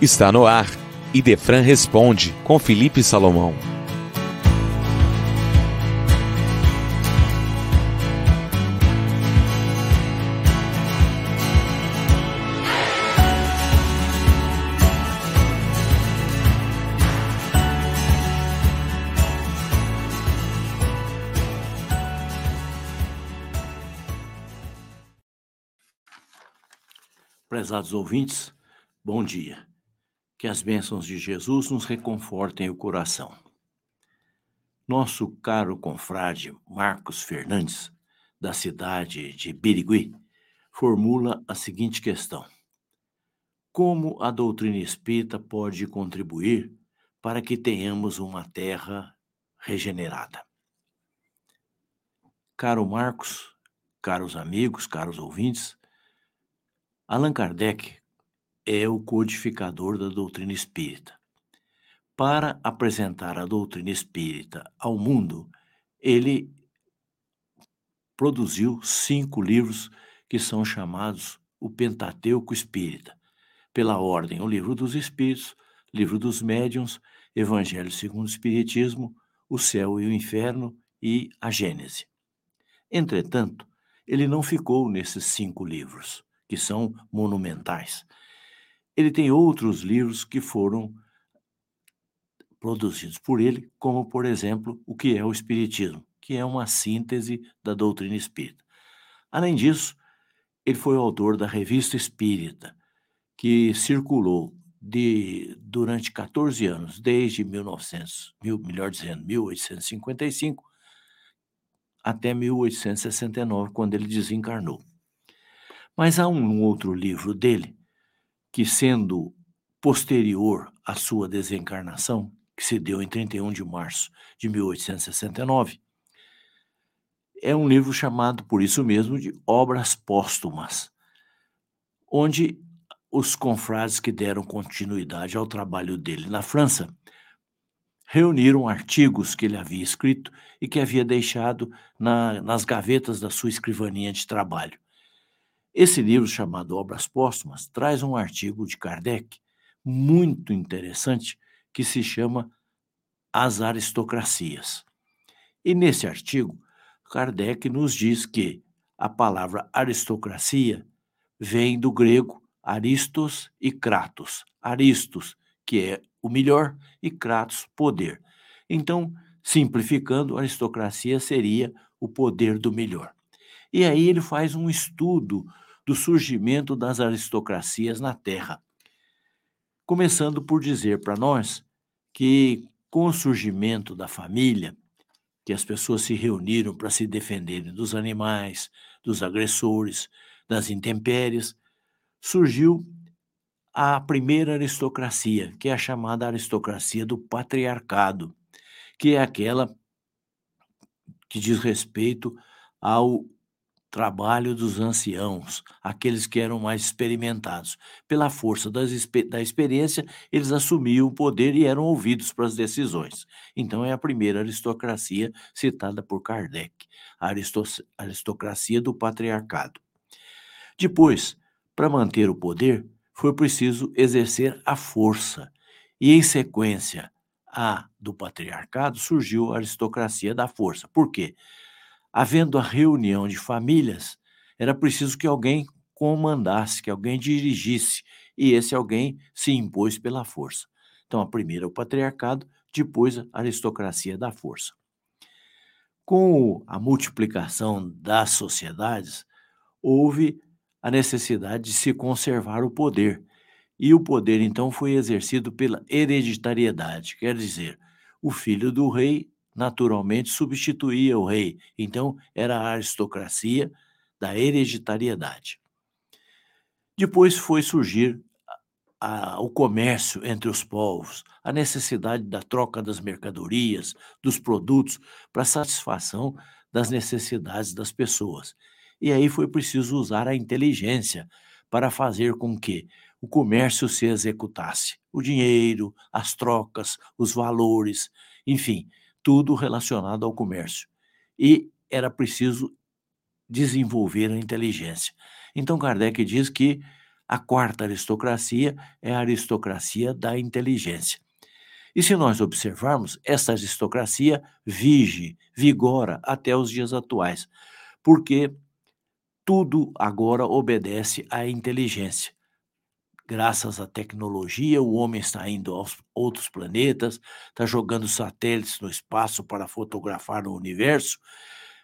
Está no ar. Idefran responde com Felipe Salomão. Prezados ouvintes, bom dia. Que as bênçãos de Jesus nos reconfortem o coração. Nosso caro confrade Marcos Fernandes, da cidade de Birigui, formula a seguinte questão: Como a doutrina espírita pode contribuir para que tenhamos uma terra regenerada? Caro Marcos, caros amigos, caros ouvintes, Allan Kardec é o codificador da doutrina espírita. Para apresentar a doutrina espírita ao mundo, ele produziu cinco livros que são chamados o Pentateuco Espírita. Pela ordem, o Livro dos Espíritos, Livro dos Médiuns, Evangelho segundo o Espiritismo, O Céu e o Inferno e a Gênese. Entretanto, ele não ficou nesses cinco livros que são monumentais. Ele tem outros livros que foram produzidos por ele, como, por exemplo, O que é o Espiritismo, que é uma síntese da doutrina espírita. Além disso, ele foi o autor da Revista Espírita, que circulou de, durante 14 anos, desde 1900, mil, melhor dizendo, 1855 até 1869, quando ele desencarnou. Mas há um outro livro dele que, sendo posterior à sua desencarnação, que se deu em 31 de março de 1869, é um livro chamado, por isso mesmo, de Obras Póstumas, onde os confrades que deram continuidade ao trabalho dele na França reuniram artigos que ele havia escrito e que havia deixado na, nas gavetas da sua escrivaninha de trabalho. Esse livro, chamado Obras Póstumas, traz um artigo de Kardec muito interessante que se chama As Aristocracias. E nesse artigo, Kardec nos diz que a palavra aristocracia vem do grego aristos e kratos. Aristos, que é o melhor, e kratos, poder. Então, simplificando, aristocracia seria o poder do melhor. E aí ele faz um estudo do surgimento das aristocracias na Terra. Começando por dizer para nós que, com o surgimento da família, que as pessoas se reuniram para se defenderem dos animais, dos agressores, das intempéries, surgiu a primeira aristocracia, que é a chamada aristocracia do patriarcado, que é aquela que diz respeito ao trabalho dos anciãos, aqueles que eram mais experimentados. Pela força das, da experiência, eles assumiam o poder e eram ouvidos para as decisões. Então, é a primeira aristocracia citada por Kardec, a aristocracia do patriarcado. Depois, para manter o poder, foi preciso exercer a força, e em sequência a do patriarcado surgiu a aristocracia da força. Por quê? Havendo a reunião de famílias, era preciso que alguém comandasse, que alguém dirigisse, e esse alguém se impôs pela força. Então, a primeira o patriarcado, depois a aristocracia da força. Com a multiplicação das sociedades, houve a necessidade de se conservar o poder. E o poder, então, foi exercido pela hereditariedade, quer dizer, o filho do rei naturalmente substituía o rei. Então, era a aristocracia da hereditariedade. Depois foi surgir a, a, o comércio entre os povos, a necessidade da troca das mercadorias, dos produtos, para satisfação das necessidades das pessoas. E aí foi preciso usar a inteligência para fazer com que o comércio se executasse. O dinheiro, as trocas, os valores, enfim, tudo relacionado ao comércio. E era preciso desenvolver a inteligência. Então Kardec diz que A quarta aristocracia é a aristocracia da inteligência. E se nós observarmos, essa aristocracia vige, vigora até os dias atuais, porque tudo agora obedece à inteligência. Graças à tecnologia, o homem está indo aos outros planetas, está jogando satélites no espaço para fotografar o universo,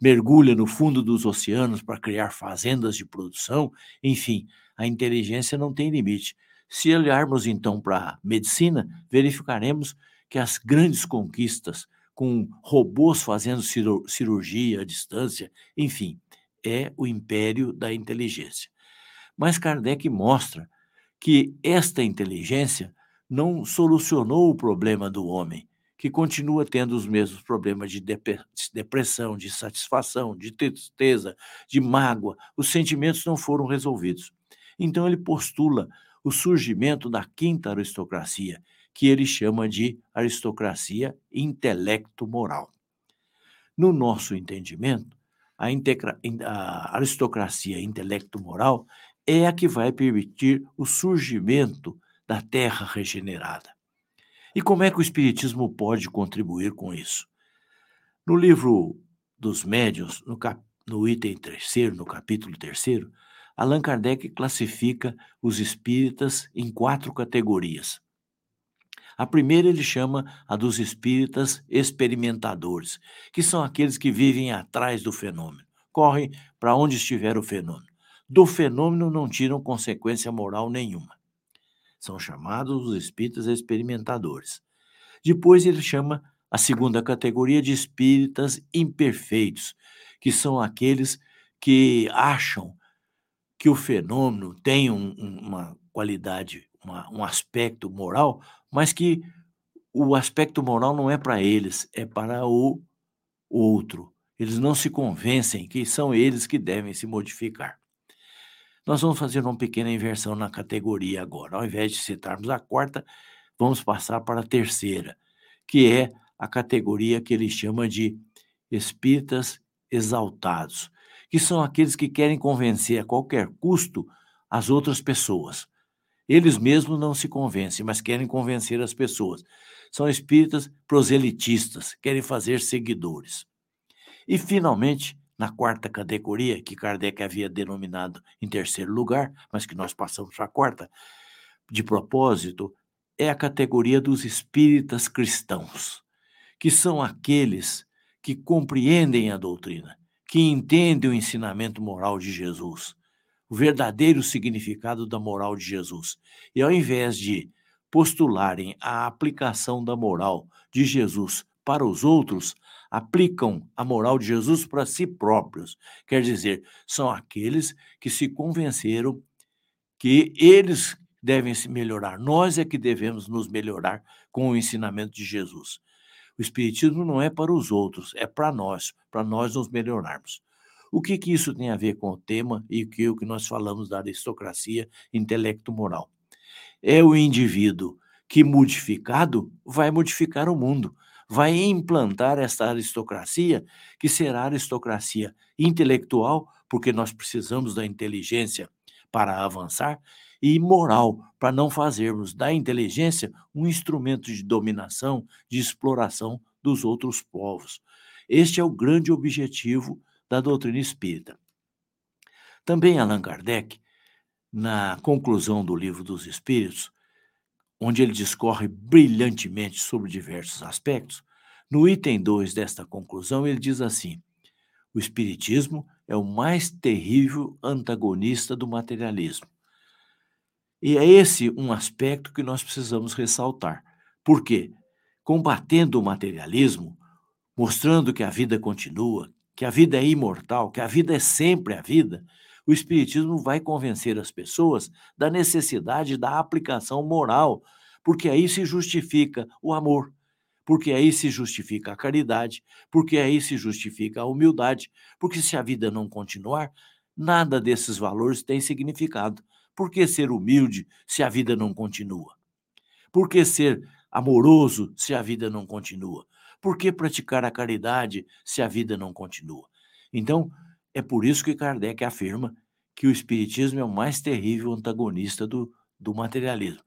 mergulha no fundo dos oceanos para criar fazendas de produção, enfim, a inteligência não tem limite. Se olharmos então para a medicina, verificaremos que as grandes conquistas, com robôs fazendo cirurgia à distância, enfim, é o império da inteligência. Mas Kardec mostra que esta inteligência não solucionou o problema do homem, que continua tendo os mesmos problemas de depressão, de satisfação, de tristeza, de mágoa. Os sentimentos não foram resolvidos. Então ele postula o surgimento da quinta aristocracia, que ele chama de aristocracia intelecto-moral. No nosso entendimento, a, integra, a aristocracia intelecto-moral é a que vai permitir o surgimento da terra regenerada. E como é que o Espiritismo pode contribuir com isso? No livro dos Médiuns, no, cap, no item terceiro, no capítulo terceiro, Allan Kardec classifica os espíritas em quatro categorias. A primeira ele chama a dos espíritas experimentadores, que são aqueles que vivem atrás do fenômeno, correm para onde estiver o fenômeno. Do fenômeno não tiram consequência moral nenhuma. São chamados os espíritas experimentadores. Depois ele chama a segunda categoria de espíritas imperfeitos, que são aqueles que acham que o fenômeno tem um, uma qualidade, uma, um aspecto moral, mas que o aspecto moral não é para eles, é para o outro. Eles não se convencem que são eles que devem se modificar. Nós vamos fazer uma pequena inversão na categoria agora. Ao invés de citarmos a quarta, vamos passar para a terceira, que é a categoria que ele chama de espíritas exaltados que são aqueles que querem convencer a qualquer custo as outras pessoas. Eles mesmos não se convencem, mas querem convencer as pessoas. São espíritas proselitistas, querem fazer seguidores. E, finalmente, na quarta categoria, que Kardec havia denominado em terceiro lugar, mas que nós passamos para a quarta, de propósito, é a categoria dos espíritas cristãos, que são aqueles que compreendem a doutrina, que entende o ensinamento moral de Jesus, o verdadeiro significado da moral de Jesus. E ao invés de postularem a aplicação da moral de Jesus para os outros, aplicam a moral de Jesus para si próprios. Quer dizer, são aqueles que se convenceram que eles devem se melhorar. Nós é que devemos nos melhorar com o ensinamento de Jesus. O Espiritismo não é para os outros, é para nós, para nós nos melhorarmos. O que, que isso tem a ver com o tema e o que, o que nós falamos da aristocracia intelecto-moral? É o indivíduo que, modificado, vai modificar o mundo, vai implantar esta aristocracia, que será aristocracia intelectual, porque nós precisamos da inteligência para avançar, e moral, para não fazermos da inteligência um instrumento de dominação, de exploração dos outros povos. Este é o grande objetivo da doutrina espírita. Também Allan Kardec, na conclusão do Livro dos Espíritos, onde ele discorre brilhantemente sobre diversos aspectos, no item 2 desta conclusão, ele diz assim: o Espiritismo é o mais terrível antagonista do materialismo. E é esse um aspecto que nós precisamos ressaltar. Por quê? Combatendo o materialismo, mostrando que a vida continua, que a vida é imortal, que a vida é sempre a vida, o Espiritismo vai convencer as pessoas da necessidade da aplicação moral, porque aí se justifica o amor, porque aí se justifica a caridade, porque aí se justifica a humildade, porque se a vida não continuar, nada desses valores tem significado. Por que ser humilde se a vida não continua? Por que ser amoroso se a vida não continua? Por que praticar a caridade se a vida não continua? Então, é por isso que Kardec afirma que o Espiritismo é o mais terrível antagonista do, do materialismo.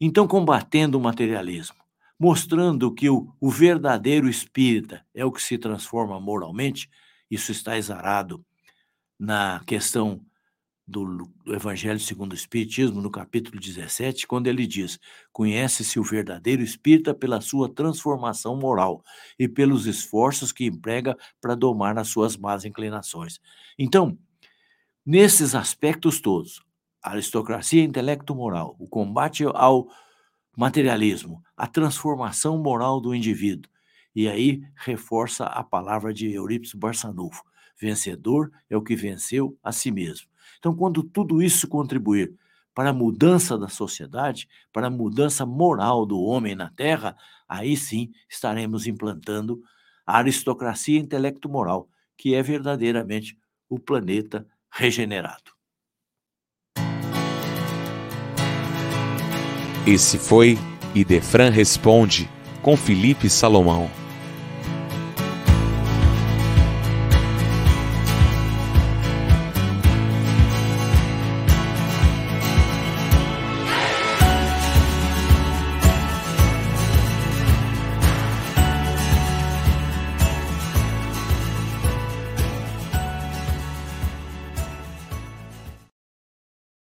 Então, combatendo o materialismo, mostrando que o, o verdadeiro espírita é o que se transforma moralmente, isso está exarado na questão do, Evangelho segundo o Espiritismo, no capítulo 17, quando ele diz: Conhece-se o verdadeiro espírita pela sua transformação moral e pelos esforços que emprega para domar as suas más inclinações. Então, nesses aspectos todos, aristocracia intelecto-moral, o combate ao materialismo, a transformação moral do indivíduo, e aí reforça a palavra de Eurípides Barçanufo: vencedor é o que venceu a si mesmo. Então, quando tudo isso contribuir para a mudança da sociedade, para a mudança moral do homem na Terra, aí sim estaremos implantando a aristocracia intelecto-moral, que é verdadeiramente o planeta regenerado. Esse foi Idefran Responde com Felipe Salomão.